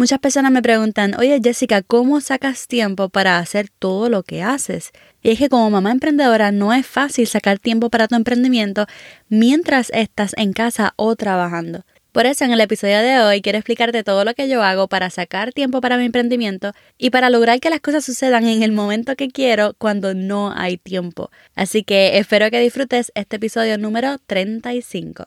Muchas personas me preguntan, oye Jessica, ¿cómo sacas tiempo para hacer todo lo que haces? Y es que como mamá emprendedora no es fácil sacar tiempo para tu emprendimiento mientras estás en casa o trabajando. Por eso en el episodio de hoy quiero explicarte todo lo que yo hago para sacar tiempo para mi emprendimiento y para lograr que las cosas sucedan en el momento que quiero cuando no hay tiempo. Así que espero que disfrutes este episodio número 35.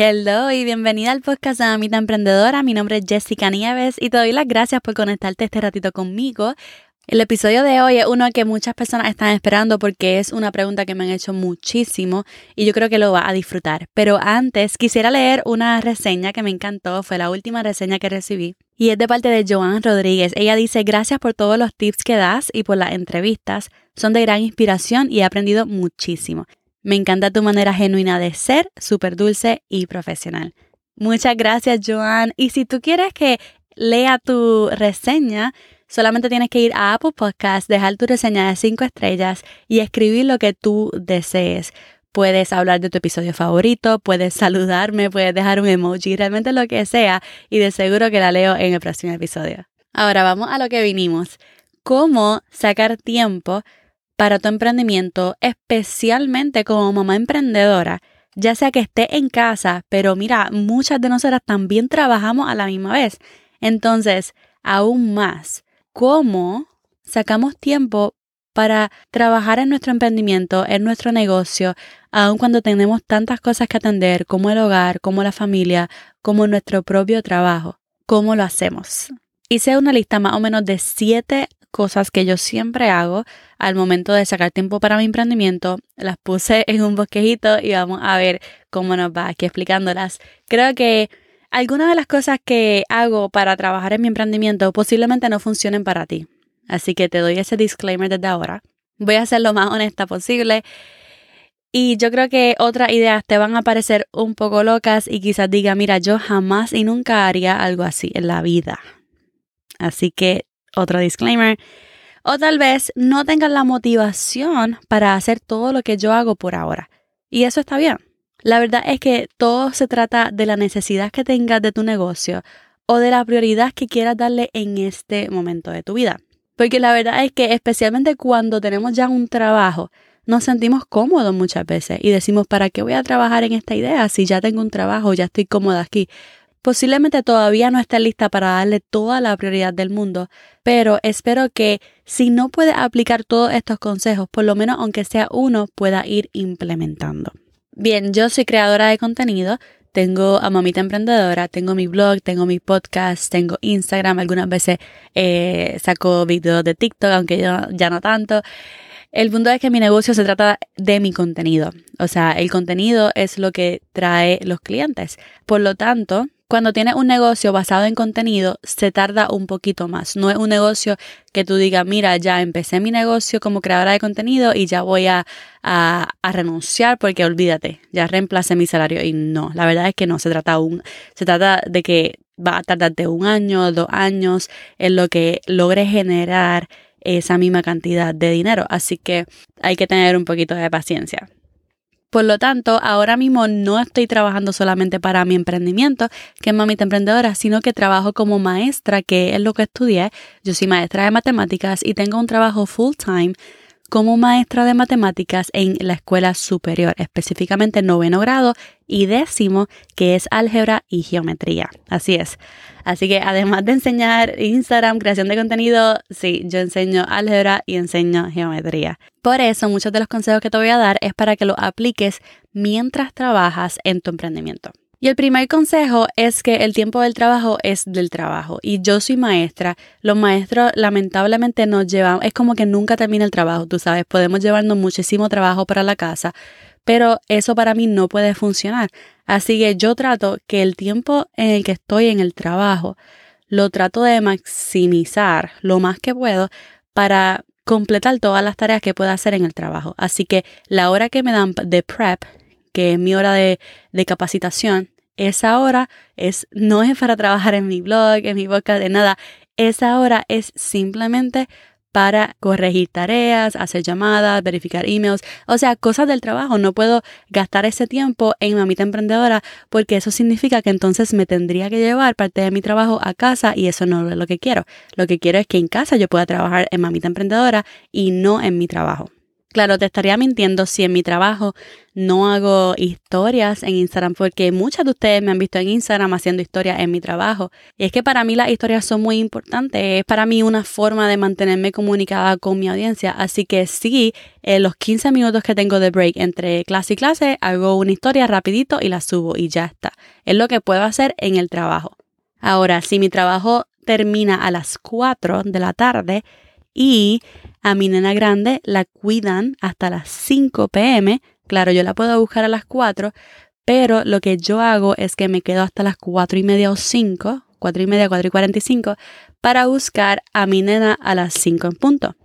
Hello y bienvenida al podcast de Mamita Emprendedora. Mi nombre es Jessica Nieves y te doy las gracias por conectarte este ratito conmigo. El episodio de hoy es uno que muchas personas están esperando porque es una pregunta que me han hecho muchísimo y yo creo que lo va a disfrutar. Pero antes quisiera leer una reseña que me encantó, fue la última reseña que recibí y es de parte de Joan Rodríguez. Ella dice, gracias por todos los tips que das y por las entrevistas, son de gran inspiración y he aprendido muchísimo. Me encanta tu manera genuina de ser, súper dulce y profesional. Muchas gracias, Joan. Y si tú quieres que lea tu reseña, solamente tienes que ir a Apple Podcast, dejar tu reseña de 5 estrellas y escribir lo que tú desees. Puedes hablar de tu episodio favorito, puedes saludarme, puedes dejar un emoji, realmente lo que sea, y de seguro que la leo en el próximo episodio. Ahora vamos a lo que vinimos. ¿Cómo sacar tiempo para tu emprendimiento, especialmente como mamá emprendedora, ya sea que esté en casa, pero mira, muchas de nosotras también trabajamos a la misma vez. Entonces, aún más, ¿cómo sacamos tiempo para trabajar en nuestro emprendimiento, en nuestro negocio, aun cuando tenemos tantas cosas que atender, como el hogar, como la familia, como nuestro propio trabajo? ¿Cómo lo hacemos? Hice una lista más o menos de siete cosas que yo siempre hago al momento de sacar tiempo para mi emprendimiento. Las puse en un bosquejito y vamos a ver cómo nos va aquí explicándolas. Creo que algunas de las cosas que hago para trabajar en mi emprendimiento posiblemente no funcionen para ti. Así que te doy ese disclaimer desde ahora. Voy a ser lo más honesta posible. Y yo creo que otras ideas te van a parecer un poco locas y quizás diga, mira, yo jamás y nunca haría algo así en la vida. Así que otro disclaimer. O tal vez no tengas la motivación para hacer todo lo que yo hago por ahora. Y eso está bien. La verdad es que todo se trata de la necesidad que tengas de tu negocio o de la prioridad que quieras darle en este momento de tu vida. Porque la verdad es que especialmente cuando tenemos ya un trabajo, nos sentimos cómodos muchas veces y decimos, ¿para qué voy a trabajar en esta idea si ya tengo un trabajo, ya estoy cómoda aquí? Posiblemente todavía no esté lista para darle toda la prioridad del mundo, pero espero que si no puedes aplicar todos estos consejos, por lo menos aunque sea uno, pueda ir implementando. Bien, yo soy creadora de contenido, tengo a Mamita Emprendedora, tengo mi blog, tengo mi podcast, tengo Instagram, algunas veces eh, saco videos de TikTok, aunque yo ya no tanto. El punto es que mi negocio se trata de mi contenido. O sea, el contenido es lo que trae los clientes. Por lo tanto, cuando tienes un negocio basado en contenido, se tarda un poquito más. No es un negocio que tú digas, mira, ya empecé mi negocio como creadora de contenido y ya voy a, a, renunciar porque olvídate, ya reemplacé mi salario. Y no, la verdad es que no, se trata, se trata de que va a tardarte un año, dos años en lo que logre generar esa misma cantidad de dinero. Así que hay que tener un poquito de paciencia. Por lo tanto, ahora mismo no estoy trabajando solamente para mi emprendimiento, que es Mamita Emprendedora, sino que trabajo como maestra, que es lo que estudié. Yo soy maestra de matemáticas y tengo un trabajo full time como maestra de matemáticas en la escuela superior, específicamente noveno grado y décimo, que es álgebra y geometría. Así es. Así que además de enseñar Instagram, creación de contenido, sí, yo enseño álgebra y enseño geometría. Por eso, muchos de los consejos que te voy a dar es para que los apliques mientras trabajas en tu emprendimiento. Y el primer consejo es que el tiempo del trabajo es del trabajo. Y yo soy maestra. Los maestros lamentablemente nos llevan, es como que nunca termina el trabajo, tú sabes, podemos llevarnos muchísimo trabajo para la casa, pero eso para mí no puede funcionar. Así que yo trato que el tiempo en el que estoy en el trabajo lo trato de maximizar lo más que puedo para completar todas las tareas que pueda hacer en el trabajo. Así que la hora que me dan de prep, que es mi hora de, de capacitación, esa hora es, no es para trabajar en mi blog, en mi boca de nada. Esa hora es simplemente para corregir tareas, hacer llamadas, verificar emails, o sea, cosas del trabajo. No puedo gastar ese tiempo en mamita emprendedora porque eso significa que entonces me tendría que llevar parte de mi trabajo a casa y eso no es lo que quiero. Lo que quiero es que en casa yo pueda trabajar en mamita emprendedora y no en mi trabajo. Claro, te estaría mintiendo si en mi trabajo no hago historias en Instagram, porque muchas de ustedes me han visto en Instagram haciendo historias en mi trabajo. Y es que para mí las historias son muy importantes, es para mí una forma de mantenerme comunicada con mi audiencia. Así que sí, en los 15 minutos que tengo de break entre clase y clase, hago una historia rapidito y la subo y ya está. Es lo que puedo hacer en el trabajo. Ahora, si mi trabajo termina a las 4 de la tarde y a mi nena grande la cuidan hasta las 5 pm. Claro, yo la puedo buscar a las 4, pero lo que yo hago es que me quedo hasta las 4 y media o 5, 4 y media, 4 y 45, para buscar a mi nena a las 5 en punto.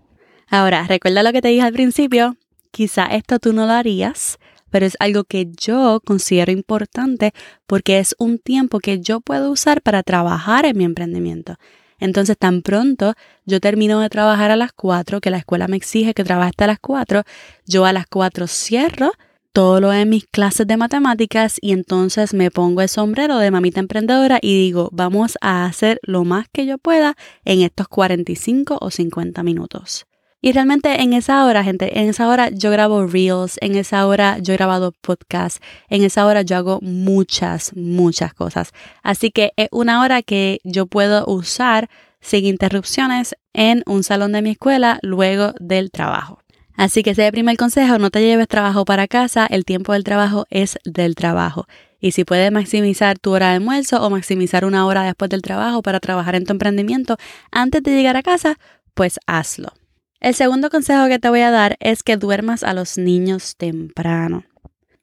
Ahora, recuerda lo que te dije al principio, quizá esto tú no lo harías, pero es algo que yo considero importante porque es un tiempo que yo puedo usar para trabajar en mi emprendimiento. Entonces, tan pronto yo termino de trabajar a las 4, que la escuela me exige que trabaje hasta las 4, yo a las 4 cierro todo lo de mis clases de matemáticas y entonces me pongo el sombrero de mamita emprendedora y digo, vamos a hacer lo más que yo pueda en estos 45 o 50 minutos. Y realmente en esa hora, gente, en esa hora yo grabo reels, en esa hora yo he grabado podcasts, en esa hora yo hago muchas, muchas cosas. Así que es una hora que yo puedo usar sin interrupciones en un salón de mi escuela luego del trabajo. Así que ese es el primer consejo, no te lleves trabajo para casa, el tiempo del trabajo es del trabajo. Y si puedes maximizar tu hora de almuerzo o maximizar una hora después del trabajo para trabajar en tu emprendimiento antes de llegar a casa, pues hazlo. El segundo consejo que te voy a dar es que duermas a los niños temprano.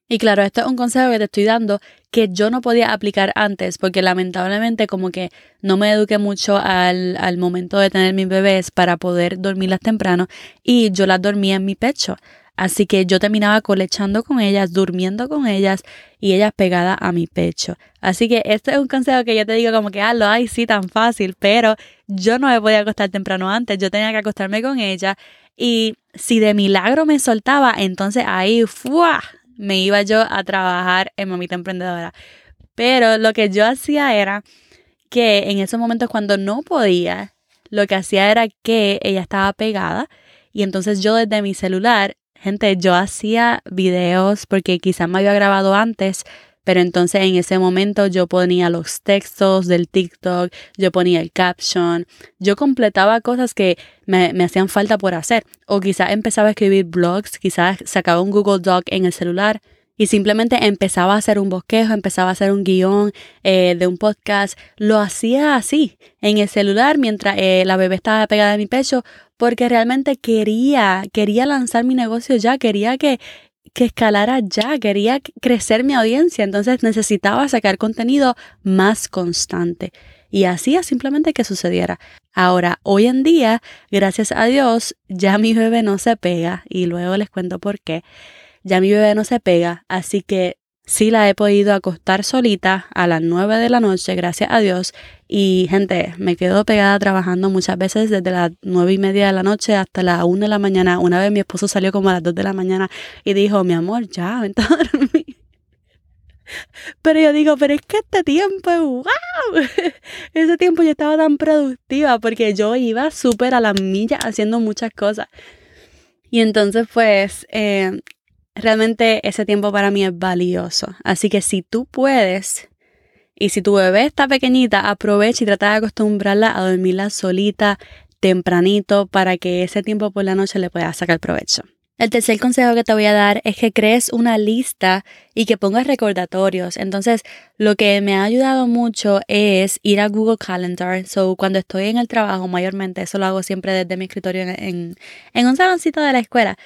Y claro, esto es un consejo que te estoy dando que yo no podía aplicar antes porque lamentablemente como que no me eduqué mucho al, al momento de tener mis bebés para poder dormirlas temprano y yo las dormía en mi pecho. Así que yo terminaba colechando con ellas, durmiendo con ellas y ellas pegadas a mi pecho. Así que este es un consejo que yo te digo como que, ah, lo hay, sí, tan fácil, pero yo no me podía acostar temprano antes, yo tenía que acostarme con ella y si de milagro me soltaba, entonces ahí, ¡fua! me iba yo a trabajar en Mamita Emprendedora. Pero lo que yo hacía era que en esos momentos cuando no podía, lo que hacía era que ella estaba pegada y entonces yo desde mi celular Gente, yo hacía videos porque quizás me había grabado antes, pero entonces en ese momento yo ponía los textos del TikTok, yo ponía el caption, yo completaba cosas que me, me hacían falta por hacer. O quizás empezaba a escribir blogs, quizás sacaba un Google Doc en el celular y simplemente empezaba a hacer un bosquejo, empezaba a hacer un guion eh, de un podcast. Lo hacía así, en el celular, mientras eh, la bebé estaba pegada a mi pecho, porque realmente quería, quería lanzar mi negocio ya, quería que, que escalara ya, quería crecer mi audiencia, entonces necesitaba sacar contenido más constante. Y hacía simplemente que sucediera. Ahora, hoy en día, gracias a Dios, ya mi bebé no se pega y luego les cuento por qué ya mi bebé no se pega, así que sí la he podido acostar solita a las 9 de la noche, gracias a Dios. Y gente, me quedo pegada trabajando muchas veces desde las 9 y media de la noche hasta las 1 de la mañana. Una vez mi esposo salió como a las 2 de la mañana y dijo, mi amor, ya, vente a dormir. Pero yo digo, pero es que este tiempo, wow, ese tiempo yo estaba tan productiva porque yo iba súper a la milla haciendo muchas cosas. Y entonces pues eh, realmente ese tiempo para mí es valioso. Así que si tú puedes y si tu bebé está pequeñita, aprovecha y trata de acostumbrarla a dormirla solita tempranito para que ese tiempo por la noche le pueda sacar provecho. El tercer consejo que te voy a dar es que crees una lista y que pongas recordatorios. Entonces, lo que me ha ayudado mucho es ir a Google Calendar. So, cuando estoy en el trabajo, mayormente, eso lo hago siempre desde mi escritorio en, en un saloncito de la escuela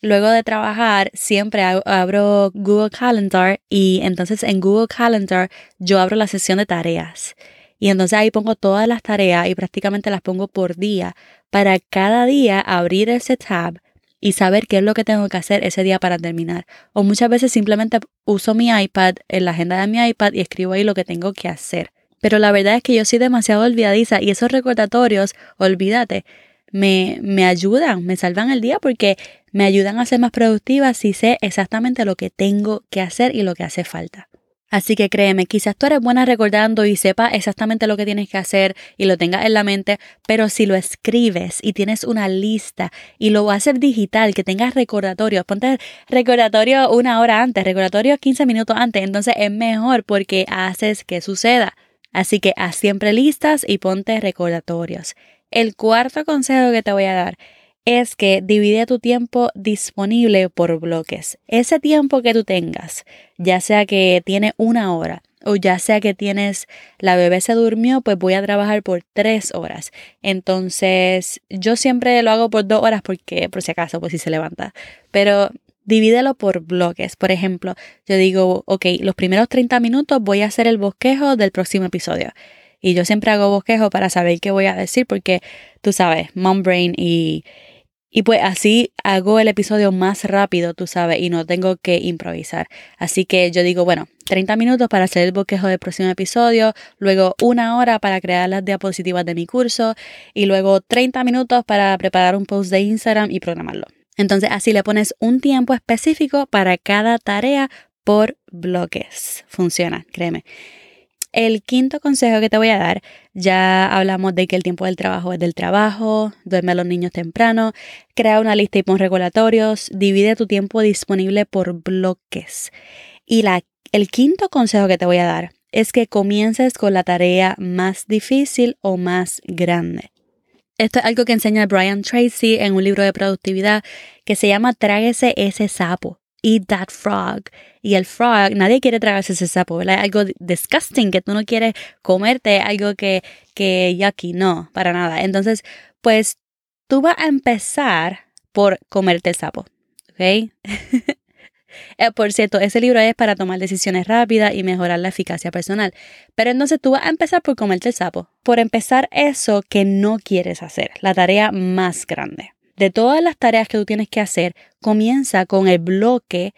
luego de trabajar siempre abro Google Calendar y entonces en Google Calendar yo abro la sesión de tareas. Y entonces ahí pongo todas las tareas y prácticamente las pongo por día para cada día abrir ese tab y saber qué es lo que tengo que hacer ese día para terminar. O muchas veces simplemente uso mi iPad en la agenda de mi iPad y escribo ahí lo que tengo que hacer. Pero la verdad es que yo soy demasiado olvidadiza y esos recordatorios, olvídate, me, me ayudan, me salvan el día porque me ayudan a ser más productiva si sé exactamente lo que tengo que hacer y lo que hace falta. Así que créeme, quizás tú eres buena recordando y sepas exactamente lo que tienes que hacer y lo tengas en la mente, pero si lo escribes y tienes una lista y lo haces digital, que tengas recordatorios, ponte recordatorio una hora antes, recordatorio 15 minutos antes, entonces es mejor porque haces que suceda. Así que haz siempre listas y ponte recordatorios. El cuarto consejo que te voy a dar es que divide tu tiempo disponible por bloques. Ese tiempo que tú tengas, ya sea que tiene una hora o ya sea que tienes la bebé se durmió, pues voy a trabajar por tres horas. Entonces, yo siempre lo hago por dos horas porque, por si acaso, pues si se levanta. Pero divídelo por bloques. Por ejemplo, yo digo, ok, los primeros 30 minutos voy a hacer el bosquejo del próximo episodio. Y yo siempre hago bosquejo para saber qué voy a decir porque tú sabes, mom brain y, y pues así hago el episodio más rápido, tú sabes, y no tengo que improvisar. Así que yo digo, bueno, 30 minutos para hacer el bosquejo del próximo episodio, luego una hora para crear las diapositivas de mi curso y luego 30 minutos para preparar un post de Instagram y programarlo. Entonces así le pones un tiempo específico para cada tarea por bloques. Funciona, créeme. El quinto consejo que te voy a dar, ya hablamos de que el tiempo del trabajo es del trabajo, duerme a los niños temprano, crea una lista y pon regulatorios, divide tu tiempo disponible por bloques. Y la, el quinto consejo que te voy a dar es que comiences con la tarea más difícil o más grande. Esto es algo que enseña Brian Tracy en un libro de productividad que se llama Tráguese ese sapo. Eat that frog. Y el frog, nadie quiere tragarse ese sapo, ¿verdad? Algo disgusting que tú no quieres comerte, algo que, que yucky, no, para nada. Entonces, pues tú vas a empezar por comerte el sapo, ¿ok? Eh, por cierto, ese libro es para tomar decisiones rápidas y mejorar la eficacia personal. Pero entonces tú vas a empezar por comerte el sapo, por empezar eso que no quieres hacer, la tarea más grande de todas las tareas que tú tienes que hacer, comienza con el bloque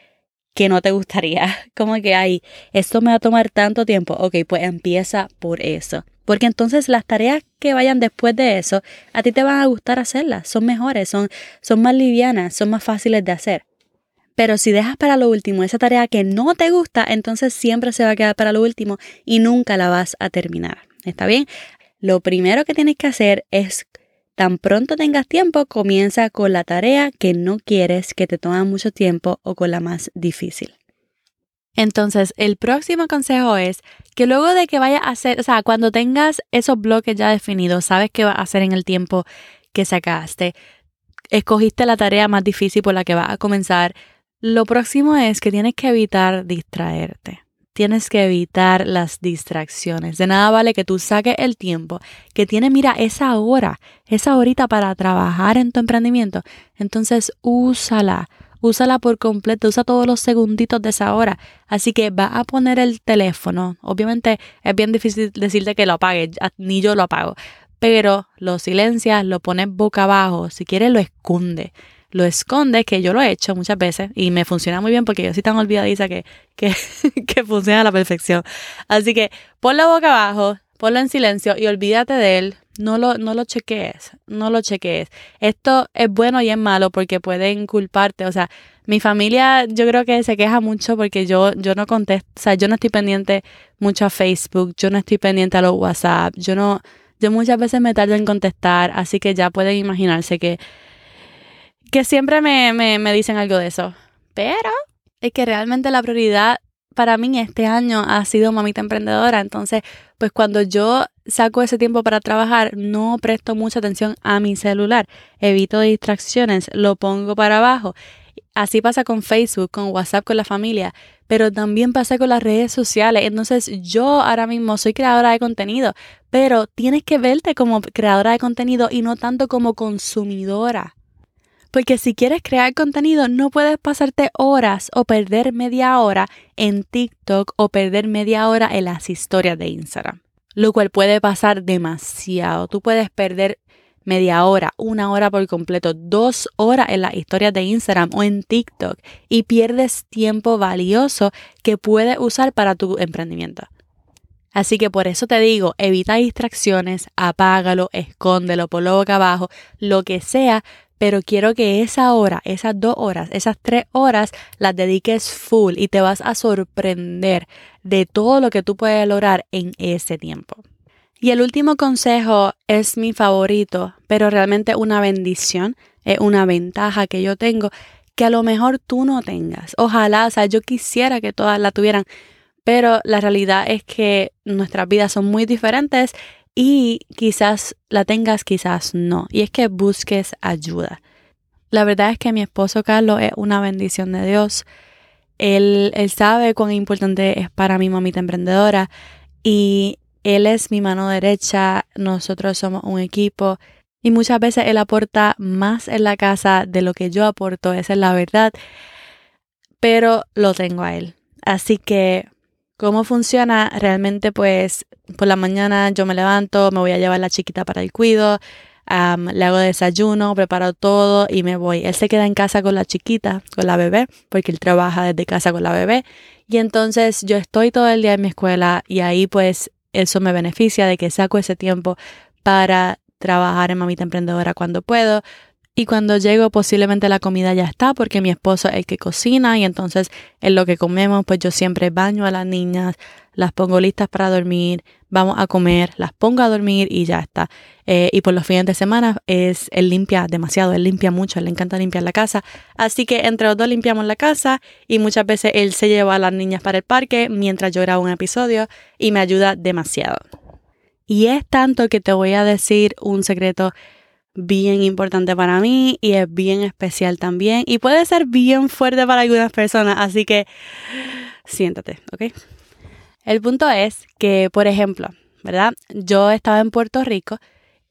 que no te gustaría. Como que, ay, esto me va a tomar tanto tiempo. Ok, pues empieza por eso. Porque entonces las tareas que vayan después de eso, a ti te van a gustar hacerlas. Son mejores, son, son más livianas, son más fáciles de hacer. Pero si dejas para lo último esa tarea que no te gusta, entonces siempre se va a quedar para lo último y nunca la vas a terminar. ¿Está bien? Lo primero que tienes que hacer es Tan pronto tengas tiempo, comienza con la tarea que no quieres que te tome mucho tiempo o con la más difícil. Entonces, el próximo consejo es que luego de que vayas a hacer, o sea, cuando tengas esos bloques ya definidos, sabes qué vas a hacer en el tiempo que sacaste, escogiste la tarea más difícil por la que vas a comenzar, lo próximo es que tienes que evitar distraerte tienes que evitar las distracciones. De nada vale que tú saques el tiempo que tiene, mira, esa hora, esa horita para trabajar en tu emprendimiento. Entonces, úsala, úsala por completo, usa todos los segunditos de esa hora. Así que va a poner el teléfono. Obviamente es bien difícil decirte que lo apague, ni yo lo apago, pero lo silencias, lo pones boca abajo, si quieres lo esconde lo esconde, que yo lo he hecho muchas veces y me funciona muy bien porque yo soy tan olvidadiza que, que, que funciona a la perfección. Así que pon la boca abajo, ponlo en silencio y olvídate de él. No lo, no lo chequees, no lo chequees. Esto es bueno y es malo porque pueden culparte. O sea, mi familia yo creo que se queja mucho porque yo, yo no contesto, o sea, yo no estoy pendiente mucho a Facebook, yo no estoy pendiente a los WhatsApp, yo no, yo muchas veces me tardo en contestar, así que ya pueden imaginarse que que siempre me, me, dicen algo de eso. Pero es que realmente la prioridad para mí este año ha sido mamita emprendedora. Entonces, pues cuando yo saco ese tiempo para trabajar, no presto mucha atención a mi celular. Evito distracciones, lo pongo para abajo. Así pasa con Facebook, con WhatsApp, con la familia, pero también pasa con las redes sociales. Entonces yo ahora mismo soy creadora de contenido, pero tienes que verte como creadora de contenido y no tanto como consumidora Porque si quieres crear contenido, no puedes pasarte horas o perder media hora en TikTok o perder media hora en las historias de Instagram. Lo cual puede pasar demasiado. Tú puedes perder media hora, una hora por completo, dos horas en las historias de Instagram o en TikTok y pierdes tiempo valioso que puedes usar para tu emprendimiento. Así que por eso te digo, evita distracciones, apágalo, escóndelo, ponlo boca abajo, lo que sea, pero quiero que esa hora, esas dos horas, esas tres horas las dediques full y te vas a sorprender de todo lo que tú puedes lograr en ese tiempo. Y el último consejo es mi favorito, pero realmente una bendición, es una ventaja que yo tengo que a lo mejor tú no tengas. Ojalá, o sea, yo quisiera que todas la tuvieran, pero la realidad es que nuestras vidas son muy diferentes y quizás la tengas, quizás no. Y es que busques ayuda. La verdad es que mi esposo Carlos es una bendición de Dios. Él, sabe cuán importante es para mi mamita emprendedora y él es mi mano derecha, nosotros somos un equipo y muchas veces él aporta más en la casa de lo que yo aporto, esa es la verdad, pero lo tengo a él. Así que ¿Cómo funciona? Realmente pues por la mañana yo me levanto, me voy a llevar la chiquita para el cuido, le hago desayuno, preparo todo y me voy. Él se queda en casa con la chiquita, con la bebé, porque él trabaja desde casa con la bebé. Y entonces yo estoy todo el día en mi escuela y ahí pues eso me beneficia de que saco ese tiempo para trabajar en Mamita Emprendedora cuando puedo, y cuando llego posiblemente la comida ya está porque mi esposo es el que cocina y entonces en lo que comemos pues yo siempre baño a las niñas, las pongo listas para dormir, vamos a comer, las pongo a dormir y ya está. Eh, y por los fines de semana es él limpia demasiado, él limpia mucho, él le encanta limpiar la casa. Así que entre los dos limpiamos la casa y muchas veces él se lleva a las niñas para el parque mientras yo grabo un episodio y me ayuda demasiado. Y es tanto que te voy a decir un secreto bien importante para mí y es bien especial también y puede ser bien fuerte para algunas personas, así que siéntate, ¿ok? El punto es que, por ejemplo, ¿verdad? Yo estaba en Puerto Rico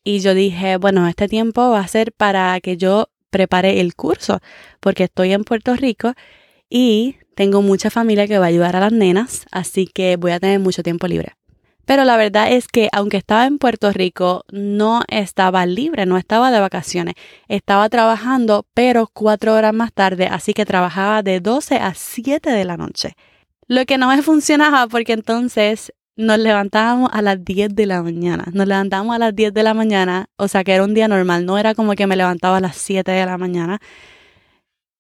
y yo dije, bueno, este tiempo va a ser para que yo prepare el curso, porque estoy en Puerto Rico y tengo mucha familia que va a ayudar a las nenas, así que voy a tener mucho tiempo libre. Pero la verdad es que aunque estaba en Puerto Rico, no estaba libre, no estaba de vacaciones. Estaba trabajando, pero cuatro horas más tarde, así que trabajaba de 12 a 7 de la noche. Lo que no me funcionaba porque entonces nos levantábamos a las 10 de la mañana. Nos levantábamos a las 10 de la mañana, o sea que era un día normal, no era como que me levantaba a las 7 de la mañana.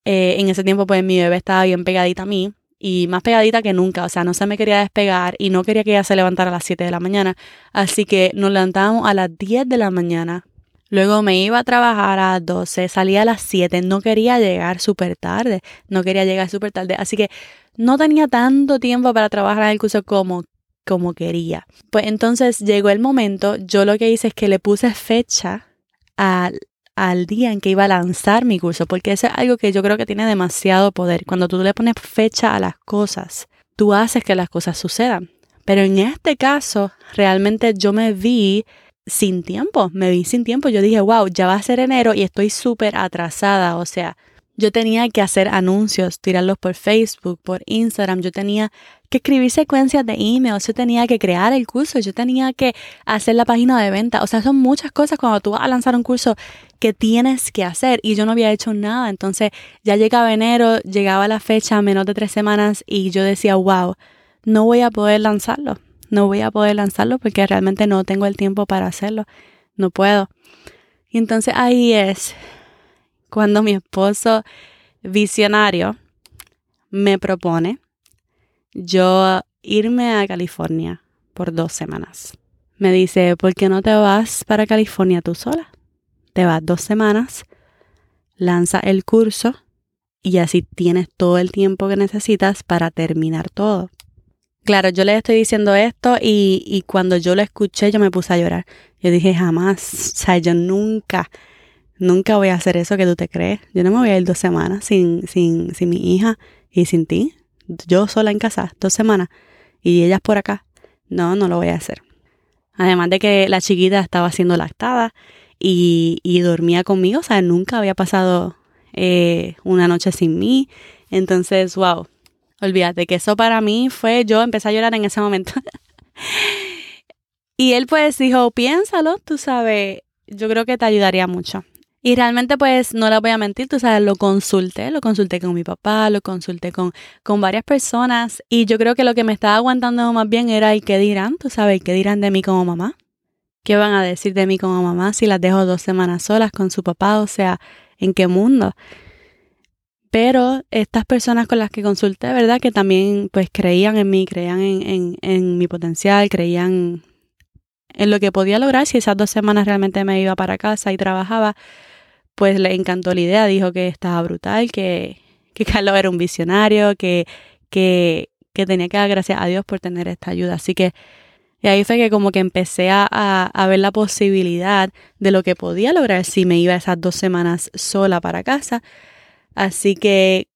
Eh, en ese tiempo pues mi bebé estaba bien pegadita a mí y más pegadita que nunca, o sea, no se me quería despegar y no quería que ella se levantara a las 7 de la mañana, así que nos levantábamos a las 10 de la mañana. Luego me iba a trabajar a las 12, salía a las 7, no quería llegar súper tarde, no quería llegar súper tarde, así que no tenía tanto tiempo para trabajar en el curso como, como quería. Pues entonces llegó el momento, yo lo que hice es que le puse fecha al al día en que iba a lanzar mi curso, porque eso es algo que yo creo que tiene demasiado poder. Cuando tú le pones fecha a las cosas, tú haces que las cosas sucedan. Pero en este caso, realmente yo me vi sin tiempo, me vi sin tiempo. Yo dije, wow, ya va a ser enero y estoy súper atrasada. O sea, yo tenía que hacer anuncios, tirarlos por Facebook, por Instagram, yo tenía que escribir secuencias de emails, yo tenía que crear el curso, yo tenía que hacer la página de venta. O sea, son muchas cosas cuando tú vas a lanzar un curso que tienes que hacer y yo no había hecho nada. Entonces ya llegaba enero, llegaba la fecha, menos de tres semanas y yo decía, wow, no voy a poder lanzarlo. No voy a poder lanzarlo porque realmente no tengo el tiempo para hacerlo. No puedo. Y entonces ahí es cuando mi esposo visionario me propone yo irme a California por dos semanas. Me dice, ¿por qué no te vas para California tú sola? Te vas dos semanas, lanza el curso y así tienes todo el tiempo que necesitas para terminar todo. Claro, yo le estoy diciendo esto y, y cuando yo lo escuché yo me puse a llorar. Yo dije, jamás, o sea, yo nunca Nunca voy a hacer eso que tú te crees. Yo no me voy a ir dos semanas sin, sin, sin mi hija y sin ti. Yo sola en casa, dos semanas. Y ellas por acá. No, no lo voy a hacer. Además de que la chiquita estaba siendo lactada y, y dormía conmigo. O sea, nunca había pasado eh, una noche sin mí. Entonces, wow, olvídate que eso para mí fue, yo empecé a llorar en ese momento. y él pues dijo, piénsalo, tú sabes, yo creo que te ayudaría mucho. Y realmente pues no le voy a mentir, tú sabes, lo consulté, lo consulté con mi papá, lo consulté con, con varias personas y yo creo que lo que me estaba aguantando más bien era ¿y qué dirán? Tú sabes, ¿qué dirán de mí como mamá? ¿Qué van a decir de mí como mamá si las dejo dos semanas solas con su papá? O sea, ¿en qué mundo? Pero estas personas con las que consulté, ¿verdad? Que también pues creían en mí, creían en, en, en mi potencial, creían en lo que podía lograr si esas dos semanas realmente me iba para casa y trabajaba pues le encantó la idea, dijo que estaba brutal, que, que Carlos era un visionario, que, que, que tenía que dar gracias a Dios por tener esta ayuda. Así que y ahí fue que como que empecé a, a, ver la posibilidad de lo que podía lograr si me iba esas dos semanas sola para casa. Así que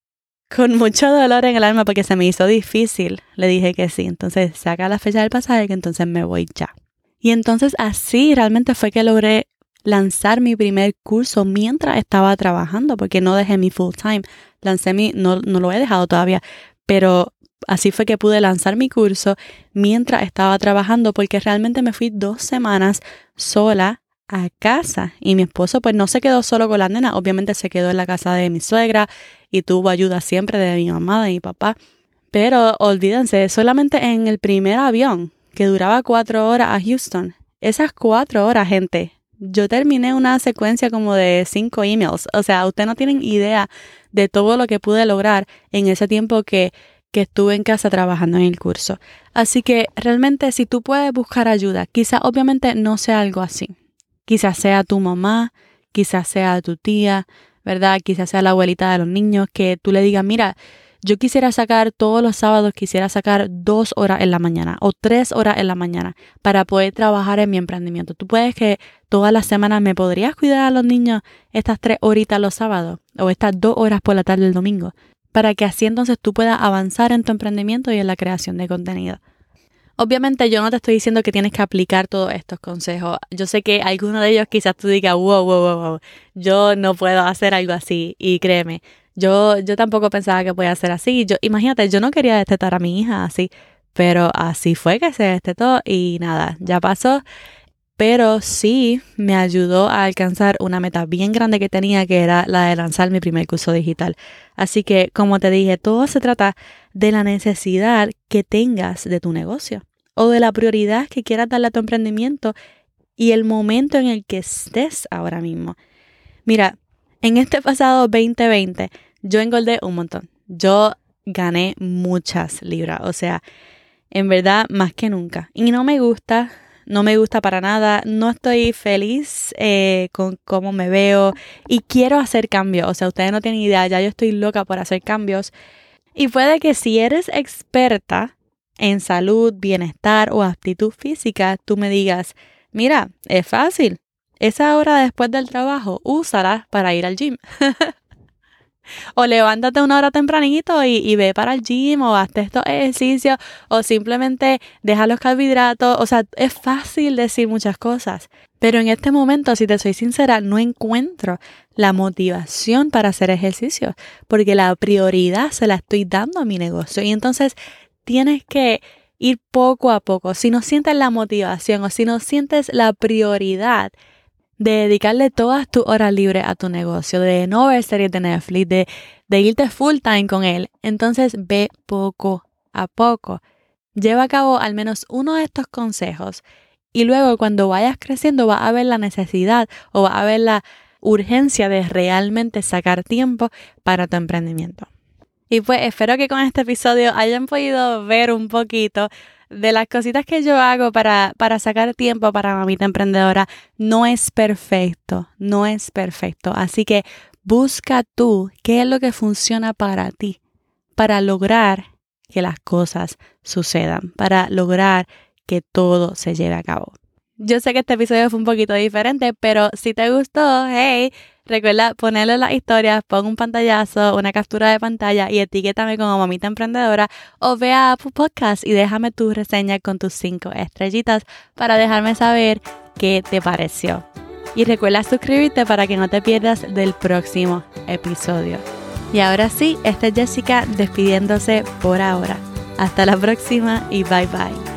con mucho dolor en el alma porque se me hizo difícil, le dije que sí. Entonces saca la fecha del pasaje que entonces me voy ya. Y entonces así realmente fue que logré lanzar mi primer curso mientras estaba trabajando, porque no dejé mi full time. Lancé mi, no, no lo he dejado todavía, pero así fue que pude lanzar mi curso mientras estaba trabajando, porque realmente me fui dos semanas sola a casa y mi esposo pues no se quedó solo con la nena, obviamente se quedó en la casa de mi suegra y tuvo ayuda siempre de mi mamá, de mi papá. Pero olvídense, solamente en el primer avión que duraba cuatro horas a Houston, esas cuatro horas, gente, yo terminé una secuencia como de cinco emails. O sea, ustedes no tienen idea de todo lo que pude lograr en ese tiempo que, que estuve en casa trabajando en el curso. Así que realmente si tú puedes buscar ayuda, quizás obviamente no sea algo así. Quizás sea tu mamá, quizás sea tu tía, ¿verdad? Quizás sea la abuelita de los niños, que tú le digas, mira, yo quisiera sacar todos los sábados, quisiera sacar dos horas en la mañana o tres horas en la mañana para poder trabajar en mi emprendimiento. Tú puedes que todas las semanas me podrías cuidar a los niños estas tres horitas los sábados o estas dos horas por la tarde el domingo para que así entonces tú puedas avanzar en tu emprendimiento y en la creación de contenido. Obviamente yo no te estoy diciendo que tienes que aplicar todos estos consejos. Yo sé que alguno de ellos quizás tú digas, wow, wow, wow, wow, yo no puedo hacer algo así. Y créeme, yo, yo tampoco pensaba que podía ser así. Yo, imagínate, yo no quería destetar a mi hija así, pero así fue que se destetó y nada, ya pasó. Pero sí me ayudó a alcanzar una meta bien grande que tenía, que era la de lanzar mi primer curso digital. Así que, como te dije, todo se trata de la necesidad que tengas de tu negocio o de la prioridad que quieras darle a tu emprendimiento y el momento en el que estés ahora mismo. Mira, en este pasado 2020 yo engordé un montón. Yo gané muchas libras, o sea, en verdad más que nunca. Y no me gusta, no me gusta para nada, no estoy feliz eh, con cómo me veo y quiero hacer cambios. O sea, ustedes no tienen idea, ya yo estoy loca por hacer cambios. Y puede que si eres experta en salud, bienestar o aptitud física, tú me digas, mira, es fácil, esa hora después del trabajo, úsala para ir al gym. o levántate una hora tempranito y, ve para el gym o hazte estos ejercicios o simplemente deja los carbohidratos. O sea, es fácil decir muchas cosas. Pero en este momento, si te soy sincera, no encuentro la motivación para hacer ejercicio porque la prioridad se la estoy dando a mi negocio. Y entonces tienes que ir poco a poco. Si no sientes la motivación o si no sientes la prioridad, de dedicarle todas tus horas libres a tu negocio, de no ver series de Netflix, de, irte full time con él. Entonces ve poco a poco. Lleva a cabo al menos uno de estos consejos y luego cuando vayas creciendo va a ver la necesidad o va a ver la urgencia de realmente sacar tiempo para tu emprendimiento. Y pues espero que con este episodio hayan podido ver un poquito de las cositas que yo hago para, para sacar tiempo para mamita emprendedora, no es perfecto, no es perfecto. Así que busca tú qué es lo que funciona para ti, para lograr que las cosas sucedan, para lograr que todo se lleve a cabo. Yo sé que este episodio fue un poquito diferente, pero si te gustó, hey, recuerda ponerle las historias, pon un pantallazo, una captura de pantalla y etiquétame como mamita emprendedora o ve a Apple Podcast y déjame tu reseña con tus cinco estrellitas para dejarme saber qué te pareció. y recuerda suscribirte para que no te pierdas del próximo episodio. Y ahora sí, esta es Jessica despidiéndose por ahora. Hasta la próxima y bye bye.